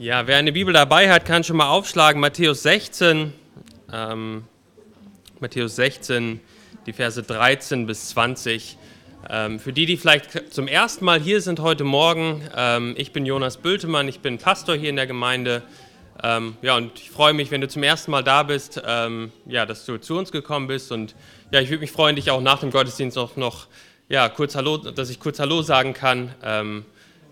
Ja, wer eine Bibel dabei hat, kann schon mal aufschlagen. Matthäus 16, ähm, Matthäus 16, die Verse 13 bis 20. Ähm, für die, die vielleicht zum ersten Mal hier sind heute Morgen, ähm, ich bin Jonas Bültemann, ich bin Pastor hier in der Gemeinde. Ähm, ja, und ich freue mich, wenn du zum ersten Mal da bist, ähm, ja, dass du zu uns gekommen bist. Und ja, ich würde mich freuen, dich auch nach dem Gottesdienst auch noch, ja, kurz Hallo, dass ich kurz Hallo sagen kann. Ähm,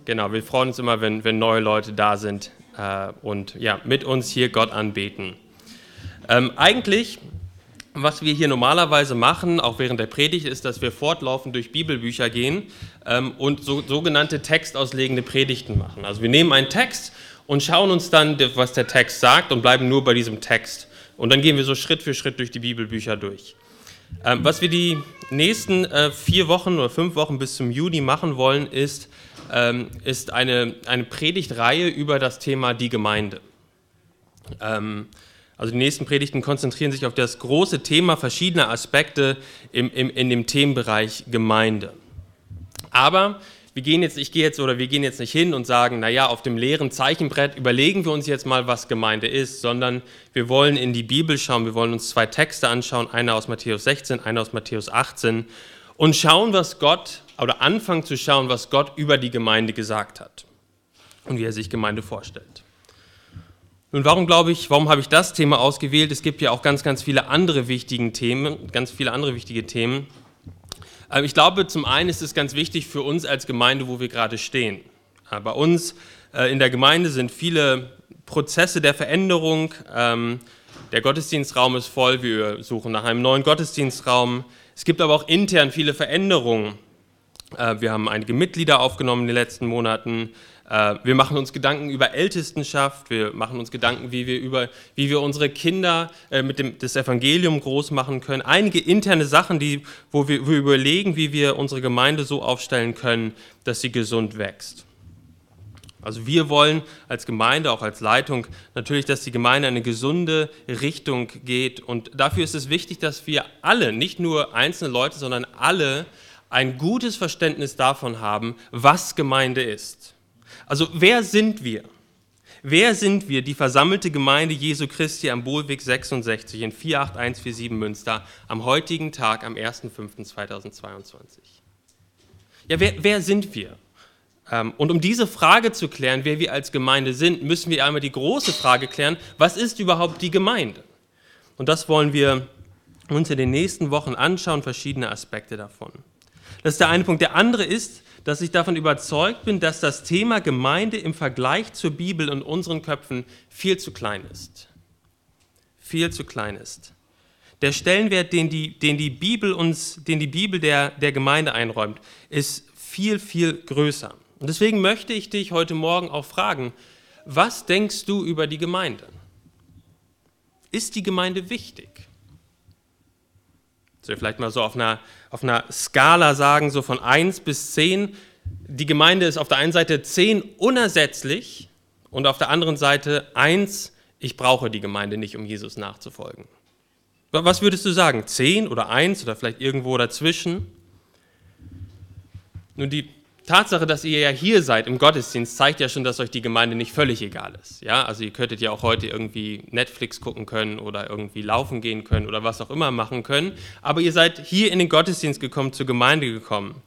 genau, wir freuen uns immer, wenn, wenn neue Leute da sind äh, und ja, mit uns hier Gott anbeten. Ähm, eigentlich, was wir hier normalerweise machen, auch während der Predigt, ist, dass wir fortlaufend durch Bibelbücher gehen ähm, und so, sogenannte textauslegende Predigten machen. Also wir nehmen einen Text und schauen uns dann, was der Text sagt und bleiben nur bei diesem Text. Und dann gehen wir so Schritt für Schritt durch die Bibelbücher durch. Ähm, was wir die nächsten äh, vier Wochen oder fünf Wochen bis zum Juni machen wollen, ist, ähm, ist eine, eine Predigtreihe über das Thema die Gemeinde. Ähm, also die nächsten Predigten konzentrieren sich auf das große Thema verschiedener Aspekte im, im, in dem Themenbereich Gemeinde. Aber wir gehen jetzt, ich gehe jetzt oder wir gehen jetzt nicht hin und sagen, naja, auf dem leeren Zeichenbrett überlegen wir uns jetzt mal, was Gemeinde ist, sondern wir wollen in die Bibel schauen, wir wollen uns zwei Texte anschauen, einer aus Matthäus 16, einer aus Matthäus 18 und schauen, was Gott oder anfangen zu schauen, was Gott über die Gemeinde gesagt hat und wie er sich Gemeinde vorstellt. Nun, warum glaube ich, warum habe ich das Thema ausgewählt? Es gibt ja auch ganz, ganz viele andere wichtige Themen, ganz viele andere wichtige Themen. Ähm, ich glaube, zum einen ist es ganz wichtig für uns als Gemeinde, wo wir gerade stehen. Äh, bei uns äh, in der Gemeinde sind viele Prozesse der Veränderung. Ähm, der Gottesdienstraum ist voll, wir suchen nach einem neuen Gottesdienstraum. Es gibt aber auch intern viele Veränderungen. Äh, wir haben einige Mitglieder aufgenommen in den letzten Monaten. Äh, wir machen uns Gedanken über Ältestenschaft. Wir machen uns Gedanken, wie wir, über, wie wir unsere Kinder äh, mit dem das Evangelium groß machen können. Einige interne Sachen, die, wo wir, wir überlegen, wie wir unsere Gemeinde so aufstellen können, dass sie gesund wächst. Also wir wollen als Gemeinde, auch als Leitung, natürlich, dass die Gemeinde in eine gesunde Richtung geht. Und dafür ist es wichtig, dass wir alle, nicht nur einzelne Leute, sondern alle ein gutes Verständnis davon haben, was Gemeinde ist. Also wer sind wir? Wer sind wir, die versammelte Gemeinde Jesu Christi am Bohlweg 66 in 48147 Münster am heutigen Tag, am 1.5.2022? Ja, wer, wer sind wir? Ähm, und um diese Frage zu klären, wer wir als Gemeinde sind, müssen wir einmal die große Frage klären, was ist überhaupt die Gemeinde? Und das wollen wir uns in den nächsten Wochen anschauen, verschiedene Aspekte davon. Das ist der eine Punkt. Der andere ist, dass ich davon überzeugt bin, dass das Thema Gemeinde im Vergleich zur Bibel und unseren Köpfen viel zu klein ist. Viel zu klein ist. Der Stellenwert, den die, den die Bibel uns, den die Bibel der, der Gemeinde einräumt, ist viel, viel größer. Und deswegen möchte ich dich heute Morgen auch fragen, was denkst du über die Gemeinde? Ist die Gemeinde wichtig? Soll ich vielleicht mal so auf einer, auf einer Skala sagen, so von 1 bis 10. Die Gemeinde ist auf der einen Seite 10 unersetzlich und auf der anderen Seite 1, ich brauche die Gemeinde nicht, um Jesus nachzufolgen. Was würdest du sagen? 10 oder 1 oder vielleicht irgendwo dazwischen? Nun, die Tatsache, dass ihr ja hier seid im Gottesdienst, zeigt ja schon, dass euch die Gemeinde nicht völlig egal ist. Ja, also ihr könntet ja auch heute irgendwie Netflix gucken können oder irgendwie laufen gehen können oder was auch immer machen können. Aber ihr seid hier in den Gottesdienst gekommen, zur Gemeinde gekommen.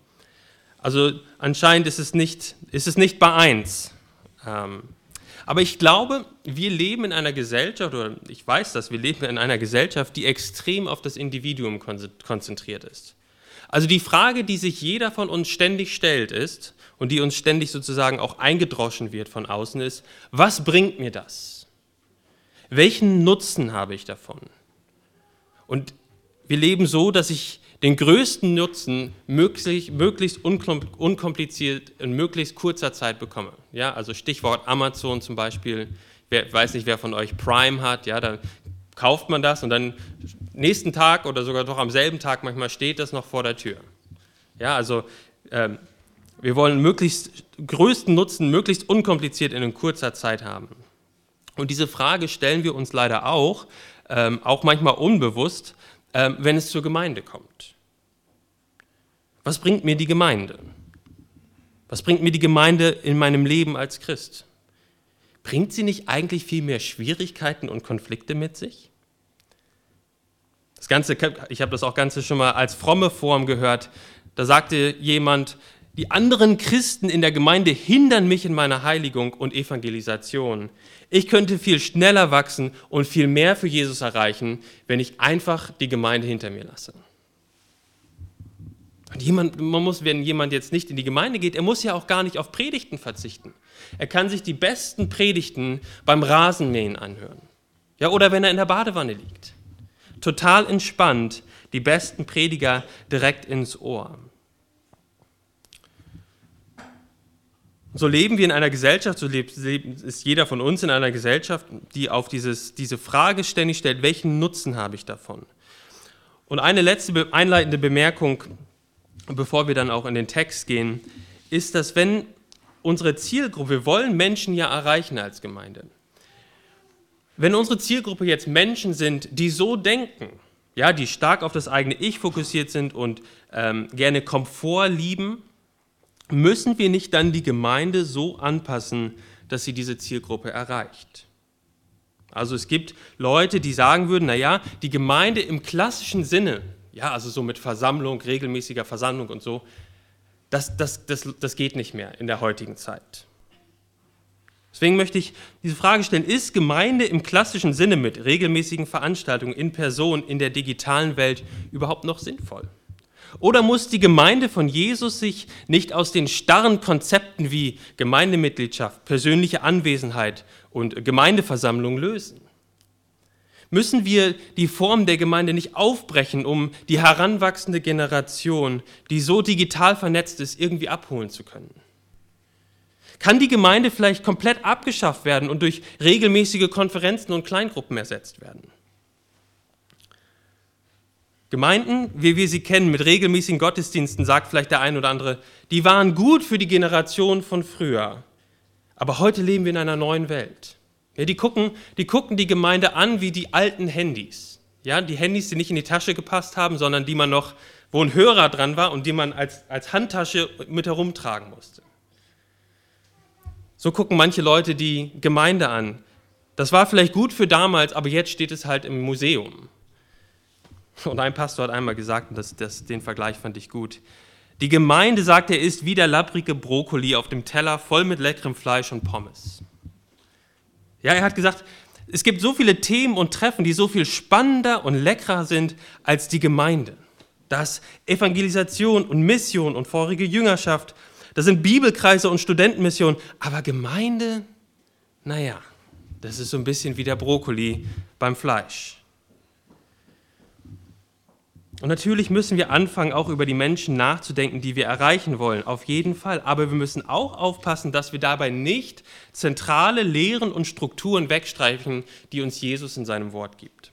Also anscheinend ist es nicht, ist es nicht bei eins. Ähm, aber ich glaube, wir leben in einer Gesellschaft, oder ich weiß das, wir leben in einer Gesellschaft, die extrem auf das Individuum konzentriert ist. Also die Frage, die sich jeder von uns ständig stellt, ist, und die uns ständig sozusagen auch eingedroschen wird von außen, ist, was bringt mir das? Welchen Nutzen habe ich davon? Und wir leben so, dass ich den größten Nutzen möglichst, möglichst unkompliziert in möglichst kurzer Zeit bekomme. Ja, also Stichwort Amazon zum Beispiel. Wer weiß nicht, wer von euch Prime hat, ja, dann kauft man das und dann nächsten Tag oder sogar doch am selben Tag manchmal steht das noch vor der Tür. Ja, also ähm, wir wollen möglichst größten Nutzen möglichst unkompliziert in kurzer Zeit haben. Und diese Frage stellen wir uns leider auch, ähm, auch manchmal unbewusst, ähm, wenn es zur Gemeinde kommt. Was bringt mir die Gemeinde? Was bringt mir die Gemeinde in meinem Leben als Christ? bringt sie nicht eigentlich viel mehr Schwierigkeiten und Konflikte mit sich? Das Ganze, ich habe das auch Ganze schon mal als fromme Form gehört. Da sagte jemand, die anderen Christen in der Gemeinde hindern mich in meiner Heiligung und Evangelisation. Ich könnte viel schneller wachsen und viel mehr für Jesus erreichen, wenn ich einfach die Gemeinde hinter mir lasse. Und jemand, man muss, wenn jemand jetzt nicht in die Gemeinde geht, er muss ja auch gar nicht auf Predigten verzichten. Er kann sich die besten Predigten beim Rasenmähen anhören. Ja, oder wenn er in der Badewanne liegt. Total entspannt, die besten Prediger direkt ins Ohr. So leben wir in einer Gesellschaft, so lebt, ist jeder von uns in einer Gesellschaft, die auf dieses, diese Frage ständig stellt, welchen Nutzen habe ich davon? Und eine letzte einleitende Bemerkung, bevor wir dann auch in den Text gehen, ist, dass wenn unsere Zielgruppe, wir wollen Menschen ja erreichen als Gemeinde, wenn unsere Zielgruppe jetzt Menschen sind, die so denken, ja, die stark auf das eigene Ich fokussiert sind und ähm, gerne Komfort lieben, müssen wir nicht dann die Gemeinde so anpassen, dass sie diese Zielgruppe erreicht? Also es gibt Leute, die sagen würden, naja, die Gemeinde im klassischen Sinne, ja, also so mit Versammlung, regelmäßiger Versammlung und so, das, das, das, das geht nicht mehr in der heutigen Zeit. Deswegen möchte ich diese Frage stellen, ist Gemeinde im klassischen Sinne mit regelmäßigen Veranstaltungen in Person in der digitalen Welt überhaupt noch sinnvoll? Oder muss die Gemeinde von Jesus sich nicht aus den starren Konzepten wie Gemeindemitgliedschaft, persönliche Anwesenheit und Gemeindeversammlung lösen? Müssen wir die Form der Gemeinde nicht aufbrechen, um die heranwachsende Generation, die so digital vernetzt ist, irgendwie abholen zu können? Kann die Gemeinde vielleicht komplett abgeschafft werden und durch regelmäßige Konferenzen und Kleingruppen ersetzt werden? Gemeinden, wie wir sie kennen, mit regelmäßigen Gottesdiensten, sagt vielleicht der ein oder andere, die waren gut für die Generation von früher. Aber heute leben wir in einer neuen Welt. Ja, die, gucken, die gucken die Gemeinde an wie die alten Handys. Ja, die Handys, die nicht in die Tasche gepasst haben, sondern die man noch, wo ein Hörer dran war und die man als, als Handtasche mit herumtragen musste. So gucken manche Leute die Gemeinde an. Das war vielleicht gut für damals, aber jetzt steht es halt im Museum. Und ein Pastor hat einmal gesagt, und das, das, den Vergleich fand ich gut, die Gemeinde, sagt er, ist wie der labbrige Brokkoli auf dem Teller voll mit leckerem Fleisch und Pommes. Ja, er hat gesagt, es gibt so viele Themen und Treffen, die so viel spannender und leckerer sind als die Gemeinde. Das Evangelisation und Mission und vorige Jüngerschaft, das sind Bibelkreise und Studentenmissionen, aber Gemeinde, naja, das ist so ein bisschen wie der Brokkoli beim Fleisch. Und natürlich müssen wir anfangen, auch über die Menschen nachzudenken, die wir erreichen wollen, auf jeden Fall. Aber wir müssen auch aufpassen, dass wir dabei nicht zentrale Lehren und Strukturen wegstreichen, die uns Jesus in seinem Wort gibt.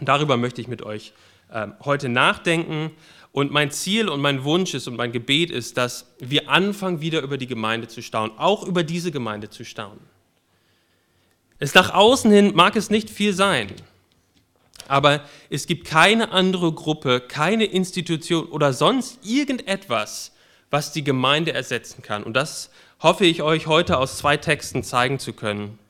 Und darüber möchte ich mit euch äh, heute nachdenken. Und mein Ziel und mein Wunsch ist und mein Gebet ist, dass wir anfangen, wieder über die Gemeinde zu staunen, auch über diese Gemeinde zu staunen. Es nach außen hin mag es nicht viel sein. Aber es gibt keine andere Gruppe, keine Institution oder sonst irgendetwas, was die Gemeinde ersetzen kann. Und das hoffe ich euch heute aus zwei Texten zeigen zu können.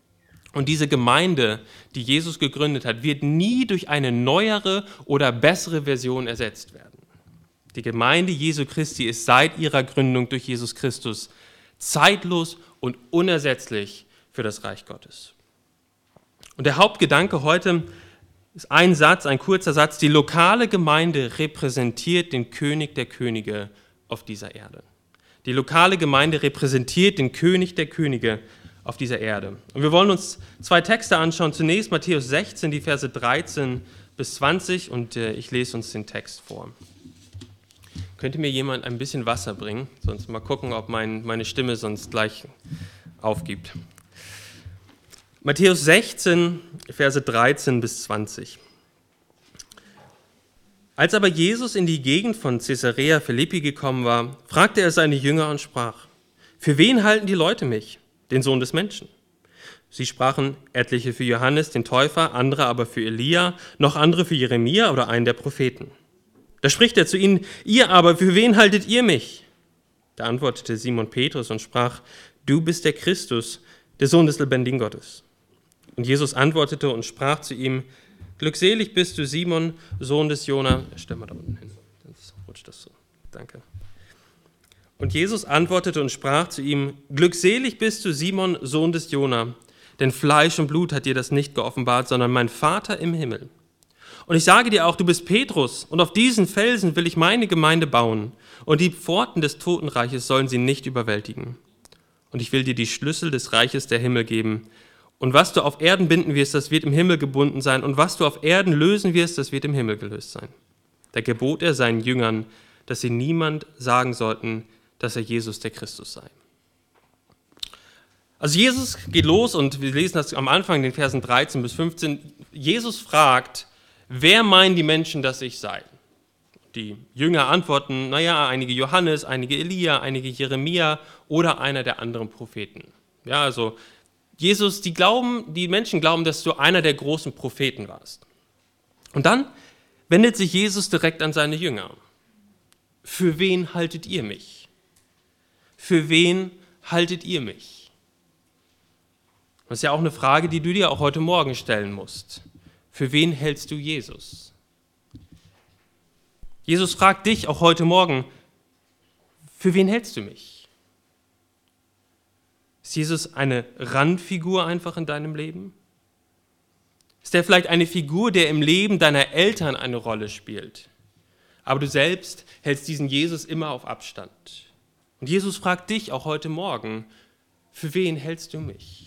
Und diese Gemeinde, die Jesus gegründet hat, wird nie durch eine neuere oder bessere Version ersetzt werden. Die Gemeinde Jesu Christi ist seit ihrer Gründung durch Jesus Christus zeitlos und unersetzlich für das Reich Gottes. Und der Hauptgedanke heute ist ein Satz, ein kurzer Satz. Die lokale Gemeinde repräsentiert den König der Könige auf dieser Erde. Die lokale Gemeinde repräsentiert den König der Könige auf dieser Erde. Und wir wollen uns zwei Texte anschauen. Zunächst Matthäus 16, die Verse 13 bis 20 und äh, ich lese uns den Text vor. Könnte mir jemand ein bisschen Wasser bringen? Sonst mal gucken, ob mein, meine Stimme sonst gleich aufgibt. Matthäus 16, Verse 13 bis 20. Als aber Jesus in die Gegend von Caesarea Philippi gekommen war, fragte er seine Jünger und sprach, Für wen halten die Leute mich, den Sohn des Menschen? Sie sprachen, etliche für Johannes, den Täufer, andere aber für Elia, noch andere für Jeremia oder einen der Propheten. Da spricht er zu ihnen, ihr aber, für wen haltet ihr mich? Da antwortete Simon Petrus und sprach, du bist der Christus, der Sohn des lebendigen Gottes. Und Jesus antwortete und sprach zu ihm, Glückselig bist du, Simon, Sohn des Jona. Stell mal da unten hin, sonst rutscht das so. Danke. Und Jesus antwortete und sprach zu ihm, Glückselig bist du, Simon, Sohn des Jona, denn Fleisch und Blut hat dir das nicht geoffenbart, sondern mein Vater im Himmel. Und ich sage dir auch, du bist Petrus, und auf diesen Felsen will ich meine Gemeinde bauen, und die Pforten des Totenreiches sollen sie nicht überwältigen. Und ich will dir die Schlüssel des Reiches der Himmel geben. Und was du auf Erden binden wirst, das wird im Himmel gebunden sein, und was du auf Erden lösen wirst, das wird im Himmel gelöst sein. Da gebot er seinen Jüngern, dass sie niemand sagen sollten, dass er Jesus der Christus sei. Also Jesus geht los und wir lesen das am Anfang in den Versen 13 bis 15. Jesus fragt, wer meinen die Menschen, dass ich sei? Die Jünger antworten, naja, einige Johannes, einige Elia, einige Jeremia oder einer der anderen Propheten. Ja, also Jesus, die glauben, die Menschen glauben, dass du einer der großen Propheten warst. Und dann wendet sich Jesus direkt an seine Jünger. Für wen haltet ihr mich? Für wen haltet ihr mich? Das ist ja auch eine Frage, die du dir auch heute Morgen stellen musst. Für wen hältst du Jesus? Jesus fragt dich auch heute Morgen, für wen hältst du mich? Ist Jesus eine Randfigur einfach in deinem Leben? Ist er vielleicht eine Figur, der im Leben deiner Eltern eine Rolle spielt? Aber du selbst hältst diesen Jesus immer auf Abstand. Und Jesus fragt dich auch heute Morgen, für wen hältst du mich?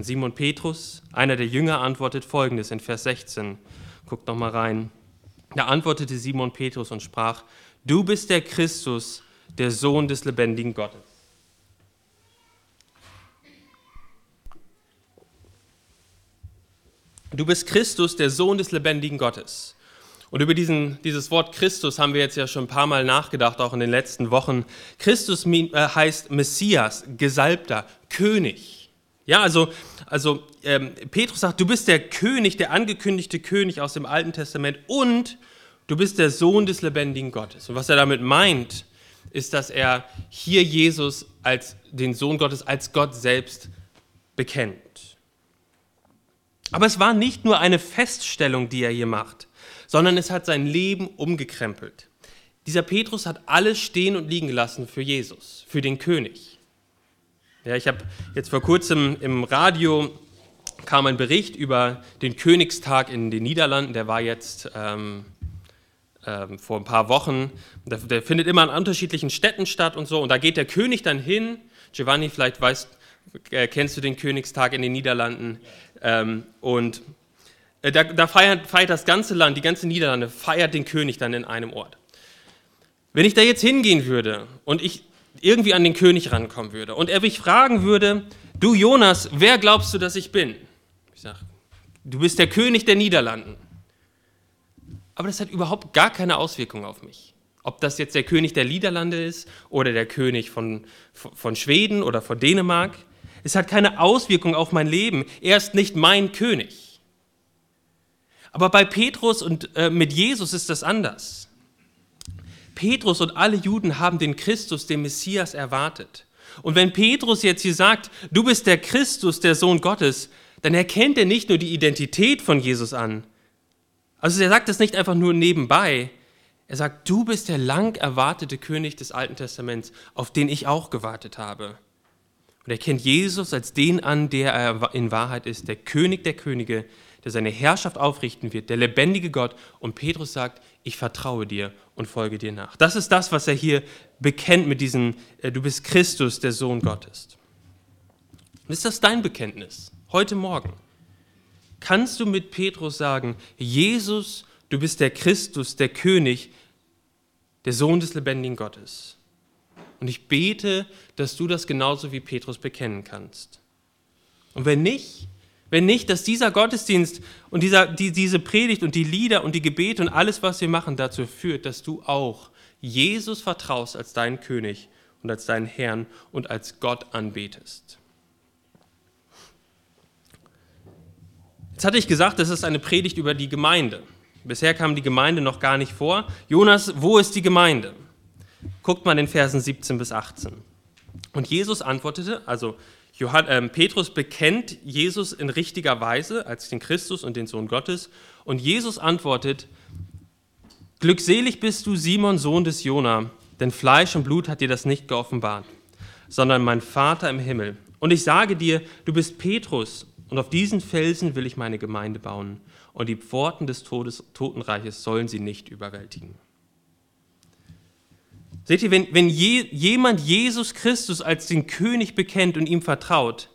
Und Simon Petrus, einer der Jünger, antwortet folgendes in Vers 16. Guckt noch mal rein. Da antwortete Simon Petrus und sprach: Du bist der Christus, der Sohn des lebendigen Gottes. Du bist Christus, der Sohn des lebendigen Gottes. Und über diesen, dieses Wort Christus haben wir jetzt ja schon ein paar Mal nachgedacht, auch in den letzten Wochen. Christus äh, heißt Messias, Gesalbter, König. Ja, also, also ähm, Petrus sagt, du bist der König, der angekündigte König aus dem Alten Testament und du bist der Sohn des lebendigen Gottes. Und was er damit meint, ist, dass er hier Jesus als den Sohn Gottes, als Gott selbst bekennt. Aber es war nicht nur eine Feststellung, die er hier macht, sondern es hat sein Leben umgekrempelt. Dieser Petrus hat alles stehen und liegen gelassen für Jesus, für den König. Ja, ich habe jetzt vor kurzem im Radio kam ein Bericht über den Königstag in den Niederlanden. Der war jetzt ähm, ähm, vor ein paar Wochen. Der, der, findet immer an unterschiedlichen Städten statt und so. Und da geht der König dann hin. Giovanni, vielleicht weißt, äh, kennst du den Königstag in den Niederlanden. Ähm, und äh, da, da feiert, feiert das ganze Land, die ganze Niederlande, feiert den König dann in einem Ort. Wenn ich da jetzt hingehen würde und ich irgendwie an den König rankommen würde und er mich fragen würde, du Jonas, wer glaubst du, dass ich bin? Ich sage, du bist der König der Niederlanden. Aber das hat überhaupt gar keine Auswirkung auf mich. Ob das jetzt der König der Niederlande ist oder der König von, von Schweden oder von Dänemark, es hat keine Auswirkung auf mein Leben. Er ist nicht mein König. Aber bei Petrus und äh, mit Jesus ist das anders. Petrus und alle Juden haben den Christus, den Messias, erwartet. Und wenn Petrus jetzt hier sagt, du bist der Christus, der Sohn Gottes, dann erkennt er nicht nur die Identität von Jesus an. Also er sagt das nicht einfach nur nebenbei. Er sagt, du bist der lang erwartete König des Alten Testaments, auf den ich auch gewartet habe. Und er kennt Jesus als den an, der er in Wahrheit ist, der König der Könige, der seine Herrschaft aufrichten wird, der lebendige Gott. Und Petrus sagt, ich vertraue dir und folge dir nach. Das ist das, was er hier bekennt mit diesem, äh, du bist Christus, der Sohn Gottes. Ist das dein Bekenntnis heute Morgen? Kannst du mit Petrus sagen, Jesus, du bist der Christus, der König, der Sohn des lebendigen Gottes? Und ich bete, dass du das genauso wie Petrus bekennen kannst. Und wenn nicht, wenn nicht, dass dieser Gottesdienst und dieser, die, diese Predigt und die Lieder und die Gebete und alles, was wir machen, dazu führt, dass du auch Jesus vertraust als deinen König und als deinen Herrn und als Gott anbetest. Jetzt hatte ich gesagt, das ist eine Predigt über die Gemeinde. Bisher kam die Gemeinde noch gar nicht vor. Jonas, wo ist die Gemeinde? Guckt mal in Versen 17 bis 18. Und Jesus antwortete, also Johann, äh, Petrus bekennt Jesus in richtiger Weise als den Christus und den Sohn Gottes. Und Jesus antwortet, Glückselig bist du, Simon, Sohn des Jona, denn Fleisch und Blut hat dir das nicht geoffenbart, sondern mein Vater im Himmel. Und ich sage dir, du bist Petrus, und auf diesen Felsen will ich meine Gemeinde bauen, und die Pforten des Todes, Totenreiches sollen sie nicht überwältigen. Seht ihr, wenn, wenn je, jemand Jesus Christus als den König bekennt und ihm vertraut,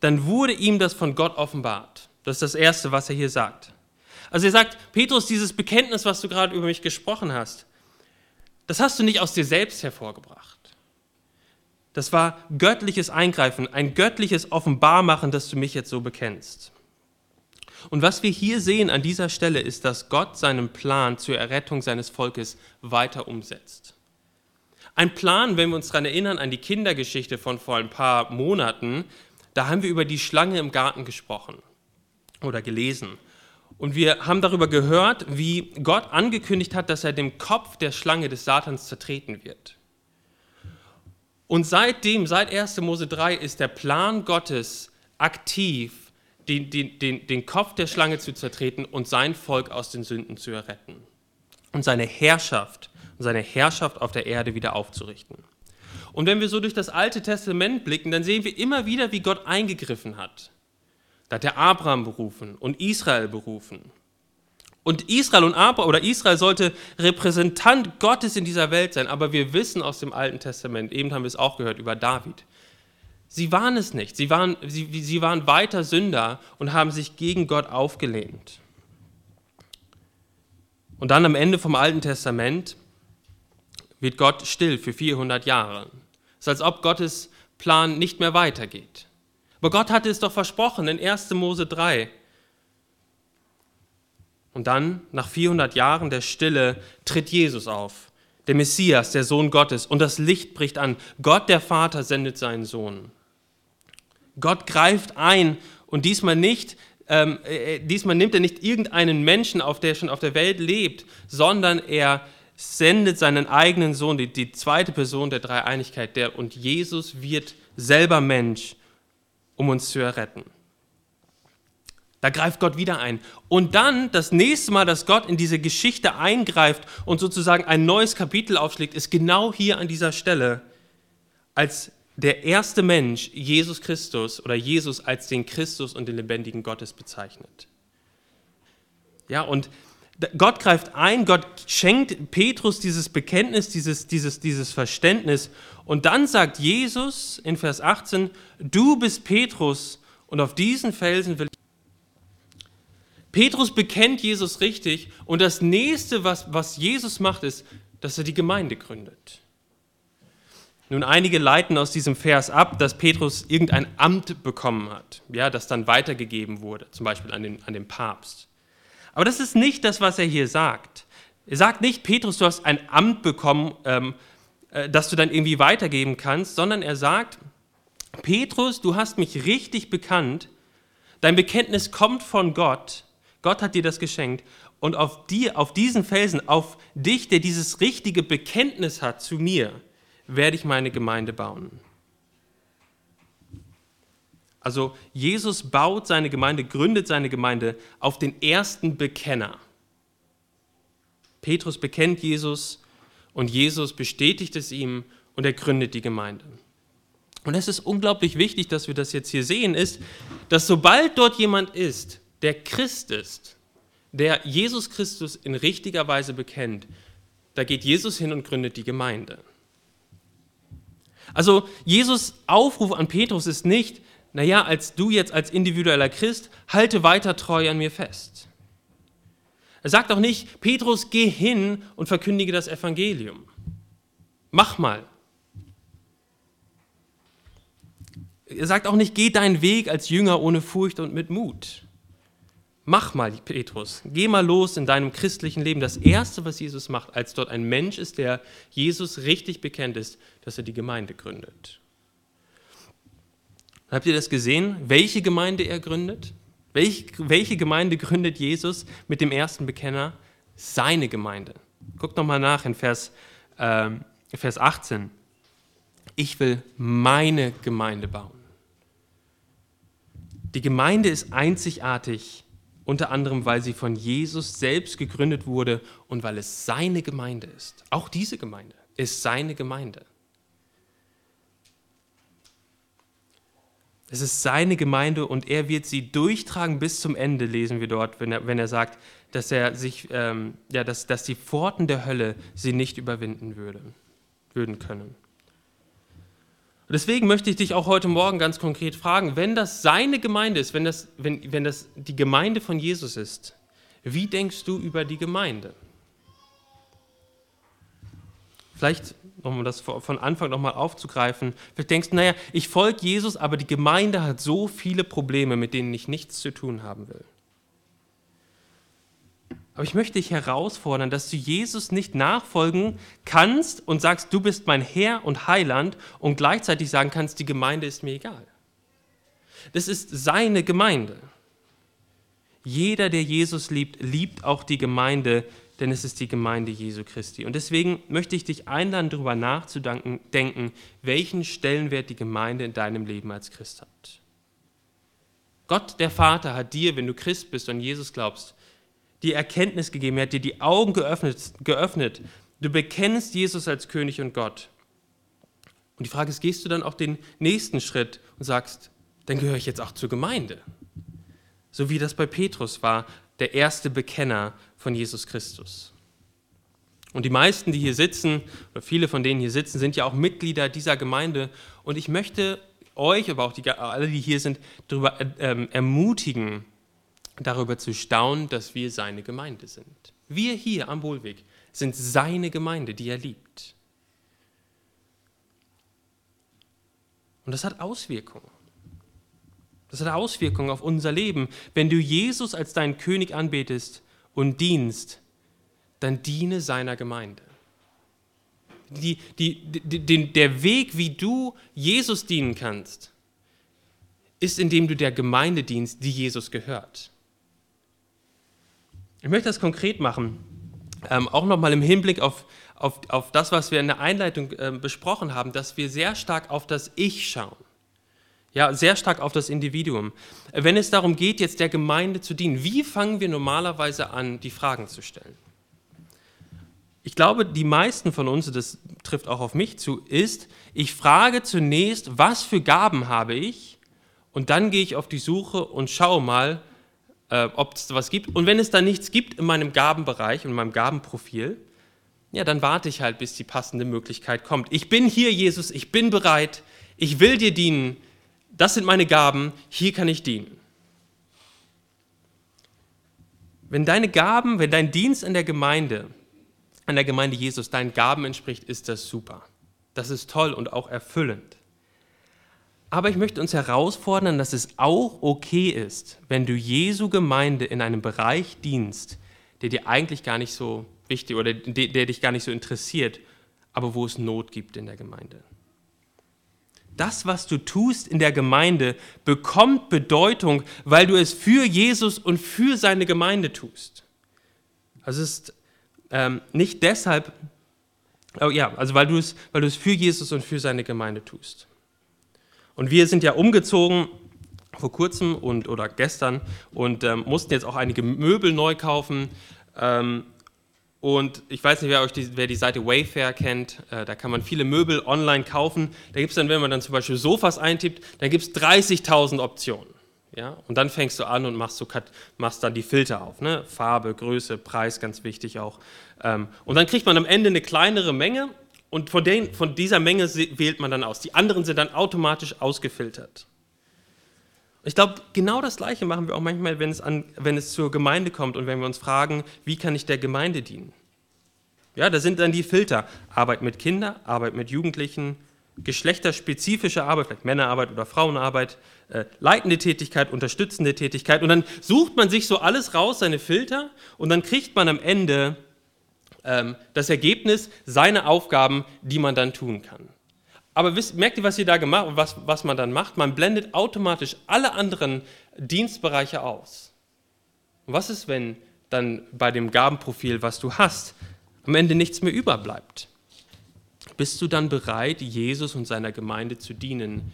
dann wurde ihm das von Gott offenbart. Das ist das Erste, was er hier sagt. Also er sagt, Petrus, dieses Bekenntnis, was du gerade über mich gesprochen hast, das hast du nicht aus dir selbst hervorgebracht. Das war göttliches Eingreifen, ein göttliches Offenbarmachen, dass du mich jetzt so bekennst. Und was wir hier sehen an dieser Stelle ist, dass Gott seinen Plan zur Errettung seines Volkes weiter umsetzt. Ein Plan, wenn wir uns daran erinnern, an die Kindergeschichte von vor ein paar Monaten, da haben wir über die Schlange im Garten gesprochen oder gelesen. Und wir haben darüber gehört, wie Gott angekündigt hat, dass er dem Kopf der Schlange des Satans zertreten wird. Und seitdem, seit 1. Mose 3, ist der Plan Gottes aktiv, den, den, den, den Kopf der Schlange zu zertreten und sein Volk aus den Sünden zu erretten. Und seine Herrschaft, seine Herrschaft auf der Erde wieder aufzurichten. Und wenn wir so durch das Alte Testament blicken, dann sehen wir immer wieder, wie Gott eingegriffen hat. Da hat er Abraham berufen und Israel berufen. Und Israel und Abraham oder Israel sollte Repräsentant Gottes in dieser Welt sein, aber wir wissen aus dem Alten Testament, eben haben wir es auch gehört über David, sie waren es nicht. Sie waren, sie, sie waren weiter Sünder und haben sich gegen Gott aufgelehnt. Und dann am Ende vom Alten Testament wird Gott still für 400 Jahre. Es ist, als ob Gottes Plan nicht mehr weitergeht. Aber Gott hatte es doch versprochen in 1. Mose 3. Und dann, nach 400 Jahren der Stille, tritt Jesus auf, der Messias, der Sohn Gottes, und das Licht bricht an. Gott, der Vater, sendet seinen Sohn. Gott greift ein und diesmal nicht, ähm, äh, diesmal nimmt er nicht irgendeinen Menschen auf, der schon auf der Welt lebt, sondern er sendet seinen eigenen Sohn, die, die zweite Person der Dreieinigkeit, der, und Jesus wird selber Mensch um uns zu erretten. Da greift Gott wieder ein. Und dann das nächste Mal, dass Gott in diese Geschichte eingreift und sozusagen ein neues Kapitel aufschlägt, ist genau hier an dieser Stelle, als der erste Mensch Jesus Christus oder Jesus als den Christus und den lebendigen Gottes bezeichnet. Ja, und Gott greift ein, Gott schenkt Petrus dieses Bekenntnis, dieses, dieses, dieses Verständnis. Und dann sagt Jesus in Vers 18, du bist Petrus und auf diesen Felsen will ich... Petrus bekennt Jesus richtig und das nächste, was, was Jesus macht, ist, dass er die Gemeinde gründet. Nun, einige leiten aus diesem Vers ab, dass Petrus irgendein Amt bekommen hat, ja, das dann weitergegeben wurde, zum Beispiel an den, an den Papst. Aber das ist nicht das, was er hier sagt. Er sagt nicht, Petrus, du hast ein Amt bekommen, ähm, äh, das du dann irgendwie weitergeben kannst, sondern er sagt, Petrus, du hast mich richtig bekannt, dein Bekenntnis kommt von Gott, Gott hat dir das geschenkt und auf dir, auf diesen Felsen, auf dich, der dieses richtige Bekenntnis hat zu mir, werde ich meine Gemeinde bauen. Also Jesus baut seine Gemeinde, gründet seine Gemeinde auf den ersten Bekenner. Petrus bekennt Jesus und Jesus bestätigt es ihm und er gründet die Gemeinde. Und es ist unglaublich wichtig, dass wir das jetzt hier sehen, ist, dass sobald dort jemand ist, der Christ ist, der Jesus Christus in richtiger Weise bekennt, da geht Jesus hin und gründet die Gemeinde. Also Jesus Aufruf an Petrus ist nicht, naja, als du jetzt als individueller Christ, halte weiter treu an mir fest. Er sagt auch nicht, Petrus, geh hin und verkündige das Evangelium. Mach mal. Er sagt auch nicht, geh deinen Weg als Jünger ohne Furcht und mit Mut. Mach mal, Petrus, geh mal los in deinem christlichen Leben. Das Erste, was Jesus macht, als dort ein Mensch ist, der Jesus richtig bekennt, ist, dass er die Gemeinde gründet. Habt ihr das gesehen, welche Gemeinde er gründet? Welche, welche Gemeinde gründet Jesus mit dem ersten Bekenner? Seine Gemeinde. Guckt nochmal nach in Vers, äh, Vers 18. ich will meine Gemeinde bauen. Die Gemeinde ist einzigartig, unter anderem weil sie von Jesus selbst gegründet wurde und weil es seine Gemeinde ist. Auch diese Gemeinde ist seine Gemeinde. Es ist seine Gemeinde und er wird sie durchtragen bis zum Ende, lesen wir dort, wenn er, wenn er sagt, dass, er sich, ähm, ja, dass, dass die Pforten der Hölle sie nicht überwinden würde, würden können. Und deswegen möchte ich dich auch heute Morgen ganz konkret fragen, wenn das seine Gemeinde ist, wenn das, wenn, wenn das die Gemeinde von Jesus ist, wie denkst du über die Gemeinde? Vielleicht um das von Anfang nochmal aufzugreifen, vielleicht denkst du, naja, ich folge Jesus, aber die Gemeinde hat so viele Probleme, mit denen ich nichts zu tun haben will. Aber ich möchte dich herausfordern, dass du Jesus nicht nachfolgen kannst und sagst, du bist mein Herr und Heiland und gleichzeitig sagen kannst, die Gemeinde ist mir egal. Das ist seine Gemeinde. Jeder, der Jesus liebt, liebt auch die Gemeinde, denn es ist die Gemeinde Jesu Christi. Und deswegen möchte ich dich einladen, darüber nachzudenken, welchen Stellenwert die Gemeinde in deinem Leben als Christ hat. Gott, der Vater, hat dir, wenn du Christ bist und Jesus glaubst, die Erkenntnis gegeben, er hat dir die Augen geöffnet, geöffnet. Du bekennst Jesus als König und Gott. Und die Frage ist, gehst du dann auch den nächsten Schritt und sagst, dann gehöre ich jetzt auch zur Gemeinde? So wie das bei Petrus war, der erste Bekenner von Jesus Christus. Und die meisten, die hier sitzen, oder viele von denen hier sitzen, sind ja auch Mitglieder dieser Gemeinde. Und ich möchte euch, aber auch die, alle, die hier sind, darüber äh, ermutigen, darüber zu staunen, dass wir seine Gemeinde sind. Wir hier am Wohlweg sind seine Gemeinde, die er liebt. Und das hat Auswirkungen. Das hat Auswirkungen auf unser Leben. Wenn du Jesus als deinen König anbetest und dienst, dann diene seiner Gemeinde. Die, die, die, der Weg, wie du Jesus dienen kannst, ist, indem du der Gemeinde dienst, die Jesus gehört. Ich möchte das konkret machen, ähm, auch nochmal im Hinblick auf, auf, auf das, was wir in der Einleitung äh, besprochen haben, dass wir sehr stark auf das Ich schauen. Ja, sehr stark auf das Individuum. Wenn es darum geht, jetzt der Gemeinde zu dienen, wie fangen wir normalerweise an, die Fragen zu stellen? Ich glaube, die meisten von uns, das trifft auch auf mich zu, ist, ich frage zunächst, was für Gaben habe ich? Und dann gehe ich auf die Suche und schaue mal, äh, ob es was gibt. Und wenn es da nichts gibt in meinem Gabenbereich, in meinem Gabenprofil, ja, dann warte ich halt, bis die passende Möglichkeit kommt. Ich bin hier, Jesus, ich bin bereit, ich will dir dienen, das sind meine Gaben, hier kann ich dienen. Wenn deine Gaben, wenn dein Dienst an der Gemeinde, an der Gemeinde Jesus deinen Gaben entspricht, ist das super. Das ist toll und auch erfüllend. Aber ich möchte uns herausfordern, dass es auch okay ist, wenn du Jesu Gemeinde in einem Bereich dienst, der dir eigentlich gar nicht so wichtig oder der, der dich gar nicht so interessiert, aber wo es Not gibt in der Gemeinde das, was du tust in der Gemeinde, bekommt Bedeutung, weil du es für Jesus und für seine Gemeinde tust. Also es ist ähm, nicht deshalb, oh ja, also weil du, es, weil du es für Jesus und für seine Gemeinde tust. Und wir sind ja umgezogen vor kurzem und, oder gestern und ähm, mussten jetzt auch einige Möbel neu kaufen. Ähm, und ich weiß nicht, wer, euch die, wer die Seite Wayfair kennt. Äh, da kann man viele Möbel online kaufen. Da gibt es dann, wenn man dann zum Beispiel Sofas eintippt, dann gibt es 30.000 Optionen. Ja? Und dann fängst du an und machst, so, machst dann die Filter auf. Ne? Farbe, Größe, Preis, ganz wichtig auch. Ähm, und dann kriegt man am Ende eine kleinere Menge und von, den, von dieser Menge wählt man dann aus. Die anderen sind dann automatisch ausgefiltert. Ich glaube, genau das Gleiche machen wir auch manchmal, wenn es, an, wenn es zur Gemeinde kommt und wenn wir uns fragen, wie kann ich der Gemeinde dienen? Ja, da sind dann die Filter. Arbeit mit Kindern, Arbeit mit Jugendlichen, geschlechterspezifische Arbeit, vielleicht Männerarbeit oder Frauenarbeit, äh, leitende Tätigkeit, unterstützende Tätigkeit. Und dann sucht man sich so alles raus, seine Filter, und dann kriegt man am Ende ähm, das Ergebnis, seine Aufgaben, die man dann tun kann. Aber wisst, merkt ihr, was ihr da gemacht was, was man dann macht? Man blendet automatisch alle anderen Dienstbereiche aus. Und was ist, wenn dann bei dem Gabenprofil, was du hast, am Ende nichts mehr überbleibt. bist du dann bereit, Jesus und seiner Gemeinde zu dienen,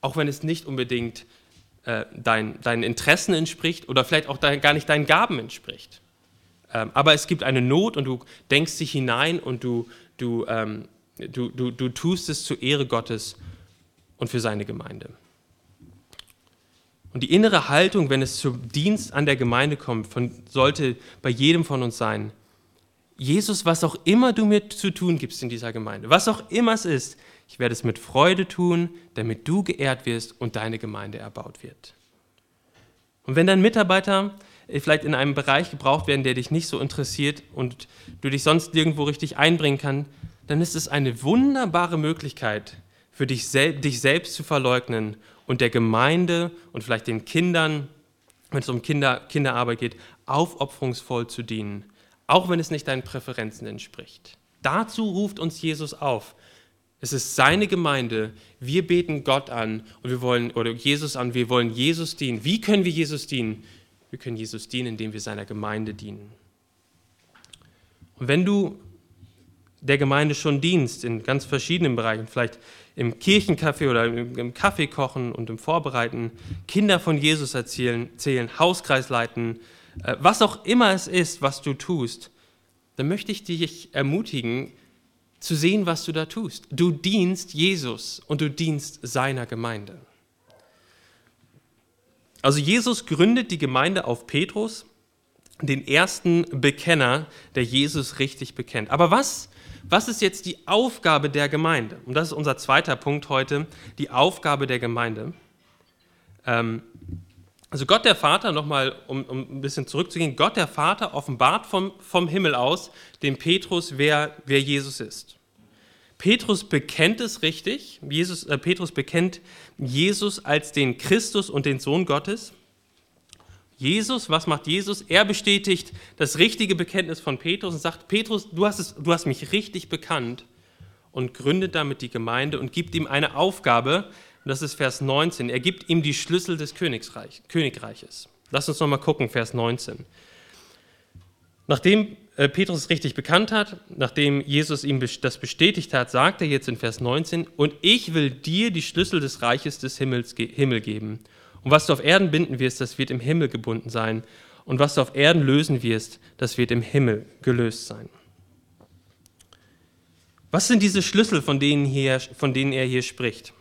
auch wenn es nicht unbedingt äh, dein, deinen Interessen entspricht oder vielleicht auch dein, gar nicht deinen Gaben entspricht. Ähm, aber es gibt eine Not und du denkst dich hinein und du, du, ähm, du, du, du tust es zur Ehre Gottes und für seine Gemeinde. Und die innere Haltung, wenn es zum Dienst an der Gemeinde kommt, von, sollte bei jedem von uns sein. Jesus, was auch immer du mir zu tun gibst in dieser Gemeinde, was auch immer es ist, ich werde es mit Freude tun, damit du geehrt wirst und deine Gemeinde erbaut wird. Und wenn dein Mitarbeiter äh, vielleicht in einem Bereich gebraucht werden, der dich nicht so interessiert und du dich sonst nirgendwo richtig einbringen kannst, dann ist es eine wunderbare Möglichkeit für dich, sel dich selbst zu verleugnen und der Gemeinde und vielleicht den Kindern, wenn es um Kinder, Kinderarbeit geht, aufopferungsvoll zu dienen, auch wenn es nicht deinen Präferenzen entspricht. Dazu ruft uns Jesus auf. Es ist seine Gemeinde. Wir beten Gott an und wir wollen oder Jesus an. Wir wollen Jesus dienen. Wie können wir Jesus dienen? Wir können Jesus dienen, indem wir seiner Gemeinde dienen. Und wenn du der Gemeinde schon dienst in ganz verschiedenen Bereichen, vielleicht im Kirchencafé oder im Kaffee kochen und im Vorbereiten, Kinder von Jesus erzählen, zählen, Hauskreis leiten, äh, was auch immer es ist, was du tust, dann möchte ich dich ermutigen, zu sehen, was du da tust. Du dienst Jesus und du dienst seiner Gemeinde. Also Jesus gründet die Gemeinde auf Petrus, den ersten Bekenner, der Jesus richtig bekennt. Aber was, was ist jetzt die Aufgabe der Gemeinde? Und das ist unser zweiter Punkt heute, die Aufgabe der Gemeinde. Ähm, also Gott der Vater, nochmal um, um ein bisschen zurückzugehen, Gott der Vater offenbart vom, vom Himmel aus dem Petrus, wer, wer Jesus ist. Petrus bekennt es richtig. Jesus, äh, Petrus bekennt Jesus als den Christus und den Sohn Gottes. Jesus, was macht Jesus? Er bestätigt das richtige Bekenntnis von Petrus und sagt, Petrus, du hast, es, du hast mich richtig bekannt und gründet damit die Gemeinde und gibt ihm eine Aufgabe, und das ist Vers 19. Er gibt ihm die Schlüssel des Königreiches. Lass uns nochmal gucken, Vers 19. Nachdem äh, Petrus es richtig bekannt hat, nachdem Jesus ihm das bestätigt hat, sagt er jetzt in Vers 19, und ich will dir die Schlüssel des Reiches des Himmels Himmel geben. Und was du auf Erden binden wirst, das wird im Himmel gebunden sein. Und was du auf Erden lösen wirst, das wird im Himmel gelöst sein. Was sind diese Schlüssel, von denen, hier, von denen er hier spricht?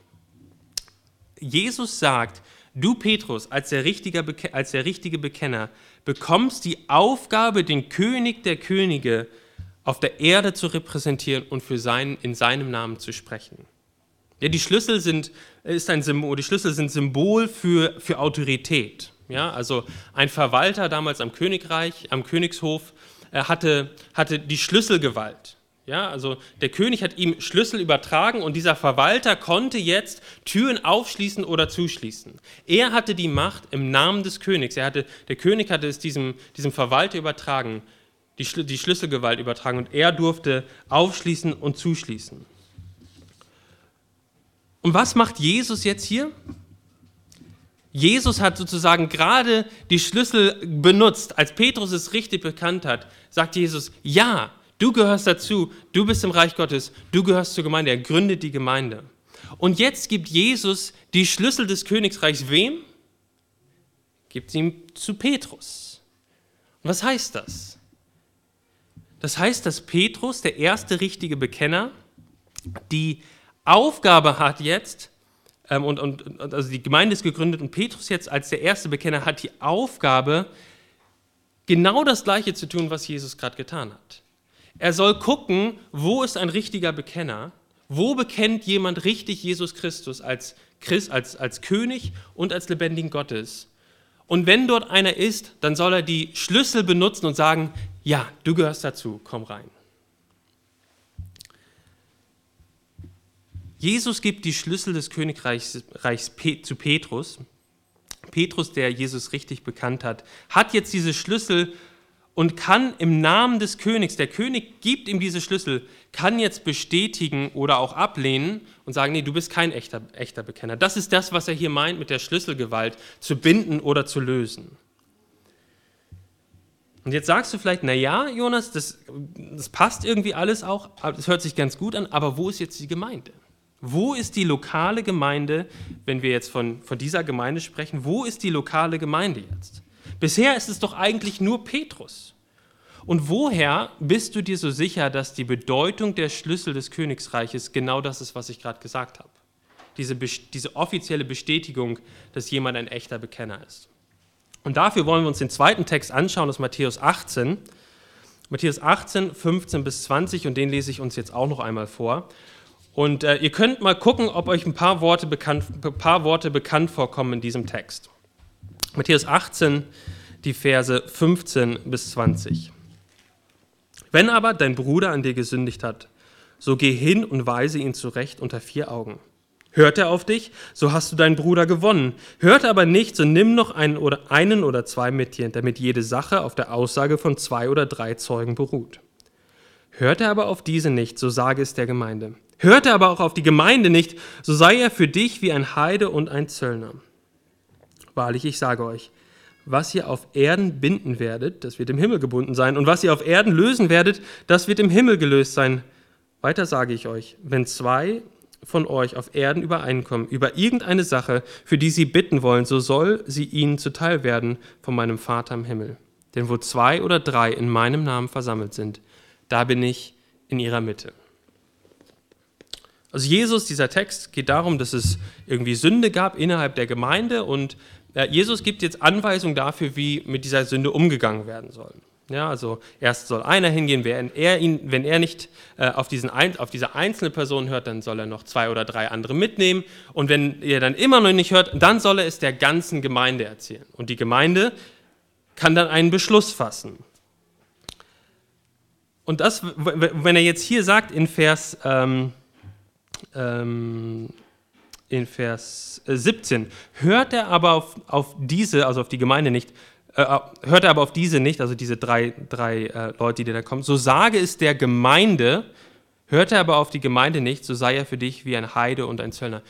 Jesus sagt, du Petrus als der, richtige, als der richtige Bekenner bekommst die Aufgabe, den König der Könige auf der Erde zu repräsentieren und für sein, in seinem Namen zu sprechen. Ja, die Schlüssel sind, ist ein Symbol, die Schlüssel sind Symbol für, für Autorität. Ja, also ein Verwalter damals am Königreich, am Königshof, hatte, hatte die Schlüsselgewalt. Ja, also der König hat ihm Schlüssel übertragen und dieser Verwalter konnte jetzt Türen aufschließen oder zuschließen. Er hatte die Macht im Namen des Königs. Er hatte, der König hatte es diesem, diesem Verwalter übertragen, die, die Schlüsselgewalt übertragen und er durfte aufschließen und zuschließen. Und was macht Jesus jetzt hier? Jesus hat sozusagen gerade die Schlüssel benutzt. Als Petrus es richtig bekannt hat, sagt Jesus, ja, Du gehörst dazu, du bist im Reich Gottes, du gehörst zur Gemeinde, er gründet die Gemeinde. Und jetzt gibt Jesus die Schlüssel des Königsreichs wem? Gibt ihm zu Petrus. Und was heißt das? Das heißt, dass Petrus, der erste richtige Bekenner, die Aufgabe hat jetzt, ähm, und, und, also die Gemeinde ist gegründet und Petrus jetzt als der erste Bekenner hat die Aufgabe, genau das Gleiche zu tun, was Jesus gerade getan hat. Er soll gucken, wo ist ein richtiger Bekenner, wo bekennt jemand richtig Jesus Christus als, Christ, als, als König und als lebendigen Gottes. Und wenn dort einer ist, dann soll er die Schlüssel benutzen und sagen, ja, du gehörst dazu, komm rein. Jesus gibt die Schlüssel des Königreichs zu Petrus. Petrus, der Jesus richtig bekannt hat, hat jetzt diese Schlüssel und kann im Namen des Königs, der König gibt ihm diese Schlüssel, kann jetzt bestätigen oder auch ablehnen und sagen, nee, du bist kein echter, echter Bekenner. Das ist das, was er hier meint mit der Schlüsselgewalt, zu binden oder zu lösen. Und jetzt sagst du vielleicht, na ja, Jonas, das, das passt irgendwie alles auch, das hört sich ganz gut an, aber wo ist jetzt die Gemeinde? Wo ist die lokale Gemeinde, wenn wir jetzt von, von dieser Gemeinde sprechen, wo ist die lokale Gemeinde jetzt? Bisher ist es doch eigentlich nur Petrus. Und woher bist du dir so sicher, dass die Bedeutung der Schlüssel des Königsreiches genau das ist, was ich gerade gesagt habe? Diese, diese offizielle Bestätigung, dass jemand ein echter Bekenner ist. Und dafür wollen wir uns den zweiten Text anschauen aus Matthäus 18. Matthäus 18, 15 bis 20 und den lese ich uns jetzt auch noch einmal vor. Und äh, ihr könnt mal gucken, ob euch ein paar Worte, bekannt, ein paar Worte bekannt vorkommen in diesem Text. Matthäus 18, die Verse 15 bis 20. Wenn aber dein Bruder an dir gesündigt hat, so geh hin und weise ihn zurecht unter vier Augen. Hört er auf dich, so hast du deinen Bruder gewonnen. Hört er aber nicht, so nimm noch einen oder, einen oder zwei mit dir, damit jede Sache auf der Aussage von zwei oder drei Zeugen beruht. Hört er aber auf diese nicht, so sage es der Gemeinde. Hört er aber auch auf die Gemeinde nicht, so sei er für dich wie ein Heide und ein Zöllner. Wahrlich, ich sage euch, was ihr auf Erden binden werdet, das wird im Himmel gebunden sein, und was ihr auf Erden lösen werdet, das wird im Himmel gelöst sein. Weiter sage ich euch, wenn zwei von euch auf Erden übereinkommen über irgendeine Sache, für die sie bitten wollen, so soll sie ihnen zuteil werden von meinem Vater im Himmel. Denn wo zwei oder drei in meinem Namen versammelt sind, da bin ich in ihrer Mitte. Also Jesus, dieser Text geht darum, dass es irgendwie Sünde gab innerhalb der Gemeinde und äh, Jesus gibt jetzt Anweisungen dafür, wie mit dieser Sünde umgegangen werden soll. Ja, also erst soll einer hingehen, wenn er, ihn, wenn er nicht äh, auf, diesen ein, auf diese einzelne Person hört, dann soll er noch zwei oder drei andere mitnehmen. Und wenn er dann immer noch nicht hört, dann soll er es der ganzen Gemeinde erzählen. Und die Gemeinde kann dann einen Beschluss fassen. Und das, wenn er jetzt hier sagt in Vers, ähm, ähm, in Vers 17, äh, hört er aber auf, auf diese, also auf die Gemeinde nicht, äh, hört er aber auf diese nicht, also diese drei, drei äh, Leute, die da kommen, so sage es der Gemeinde, hört er aber auf die Gemeinde nicht, so sei er für dich wie ein Heide und ein Zöllner.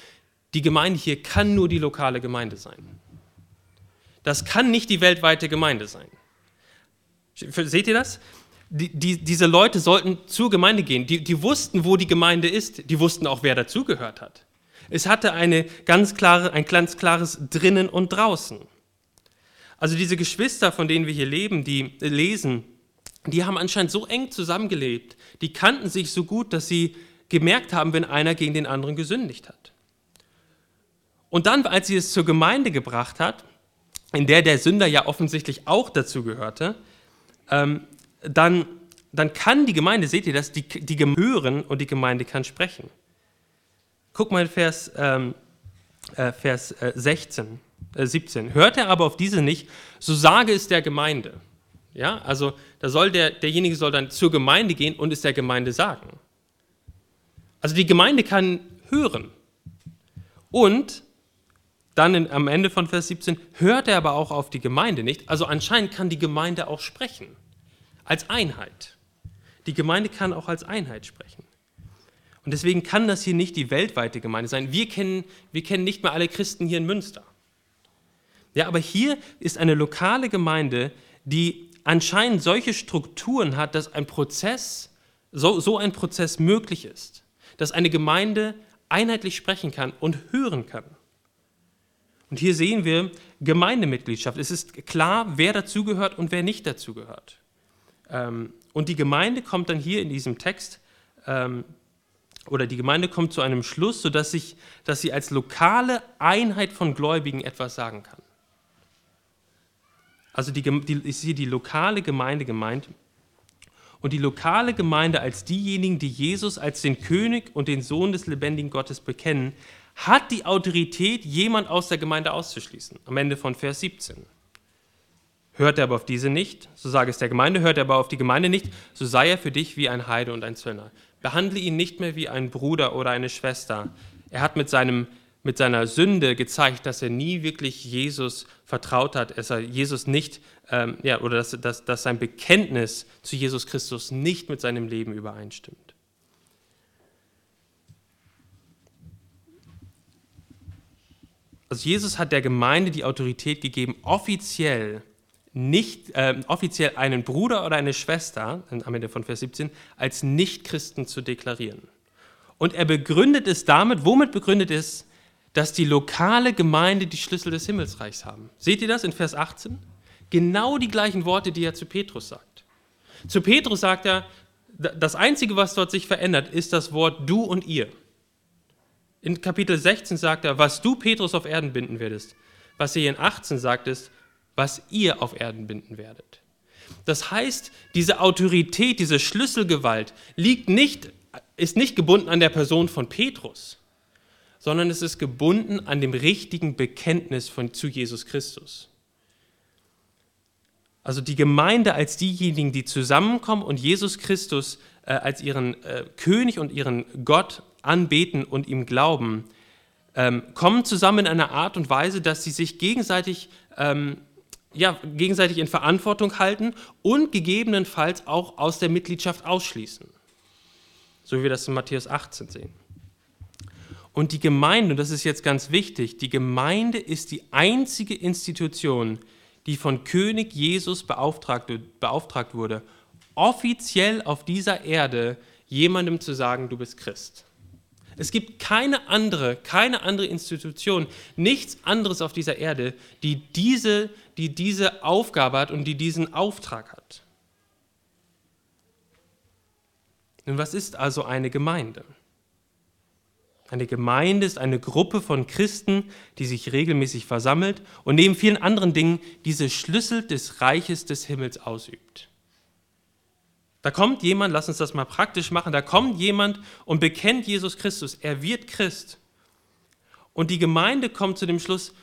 Die Gemeinde hier kann nur die lokale Gemeinde sein. Das kann nicht die weltweite Gemeinde sein. Seht ihr das? Die, die, diese Leute sollten zur Gemeinde gehen. Die, die wussten, wo die Gemeinde ist. Die wussten auch, wer dazugehört hat. Es hatte eine ganz klare, ein ganz klares Drinnen und Draußen. Also diese Geschwister, von denen wir hier leben, die lesen, die haben anscheinend so eng zusammengelebt, die kannten sich so gut, dass sie gemerkt haben, wenn einer gegen den anderen gesündigt hat. Und dann, als sie es zur Gemeinde gebracht hat, in der der Sünder ja offensichtlich auch dazu gehörte, ähm, dann, dann kann die Gemeinde, seht ihr das, die, die hören und die Gemeinde kann sprechen. Guck mal in Vers, ähm, äh, Vers äh, 16. 17. Äh, Hört er aber auf diese nicht, so sage es der Gemeinde. Ja, also da soll der, derjenige soll dann zur Gemeinde gehen und es der Gemeinde sagen. Also die Gemeinde kann hören. Und dann in, am Ende von Vers 17 hört er aber auch auf die Gemeinde nicht. Also anscheinend kann die Gemeinde auch sprechen. Als Einheit. Die Gemeinde kann auch als Einheit sprechen. Und deswegen kann das hier nicht die weltweite Gemeinde sein. Wir kennen, wir kennen nicht mehr alle Christen hier in Münster. Ja, aber hier ist eine lokale Gemeinde, die anscheinend solche Strukturen hat, dass ein Prozess, so, so ein Prozess möglich ist. Dass eine Gemeinde einheitlich sprechen kann und hören kann. Und hier sehen wir Gemeindemitgliedschaft. Es ist klar, wer dazugehört und wer nicht dazugehört. Ähm, und die Gemeinde kommt dann hier in diesem Text, ähm, oder die Gemeinde kommt zu einem Schluss, sodass sich, dass sie als lokale Einheit von Gläubigen etwas sagen kann. Also die, die, ist hier die lokale Gemeinde gemeint. Und die lokale Gemeinde als diejenigen, die Jesus als den König und den Sohn des lebendigen Gottes bekennen, hat die Autorität, jemand aus der Gemeinde auszuschließen. Am Ende von Vers 17. Hört er aber auf diese nicht, so sage es der Gemeinde, hört er aber auf die Gemeinde nicht, so sei er für dich wie ein Heide und ein Zöllner. Behandle ihn nicht mehr wie einen Bruder oder eine Schwester. Er hat mit seinem mit seiner Sünde gezeigt, dass er nie wirklich Jesus vertraut hat, dass er Jesus nicht, ähm, ja, oder dass, dass, dass sein Bekenntnis zu Jesus Christus nicht mit seinem Leben übereinstimmt. Also Jesus hat der Gemeinde die Autorität gegeben, offiziell nicht äh, offiziell einen Bruder oder eine Schwester, am Ende von Vers 17, als Nichtchristen zu deklarieren. Und er begründet es damit, womit begründet es, dass die lokale Gemeinde die Schlüssel des Himmelsreichs haben. Seht ihr das in Vers 18? Genau die gleichen Worte, die er zu Petrus sagt. Zu Petrus sagt er, das Einzige, was dort sich verändert, ist das Wort du und ihr. In Kapitel 16 sagt er, was du, Petrus, auf Erden binden wirst. Was er in 18 sagt, ist, was ihr auf Erden binden werdet. Das heißt, diese Autorität, diese Schlüsselgewalt liegt nicht, ist nicht gebunden an der Person von Petrus, sondern es ist gebunden an dem richtigen Bekenntnis von, zu Jesus Christus. Also die Gemeinde als diejenigen, die zusammenkommen und Jesus Christus äh, als ihren äh, König und ihren Gott anbeten und ihm glauben, ähm, kommen zusammen in einer Art und Weise, dass sie sich gegenseitig, ähm, ja, gegenseitig in Verantwortung halten und gegebenenfalls auch aus der Mitgliedschaft ausschließen. So wie wir das in Matthäus 18 sehen. Und die Gemeinde, und das ist jetzt ganz wichtig, die Gemeinde ist die einzige Institution, die von König Jesus beauftragt, beauftragt wurde, offiziell auf dieser Erde jemandem zu sagen, du bist Christ. Es gibt keine andere, keine andere Institution, nichts anderes auf dieser Erde, die diese, die diese Aufgabe hat und die diesen Auftrag hat. Nun, was ist also eine Gemeinde? Eine Gemeinde ist eine Gruppe von Christen, die sich regelmäßig versammelt und neben vielen anderen Dingen diese Schlüssel des Reiches des Himmels ausübt. Da kommt jemand, lass uns das mal praktisch machen, da kommt jemand und bekennt Jesus Christus, er wird Christ. Und die Gemeinde kommt zu dem Schluss,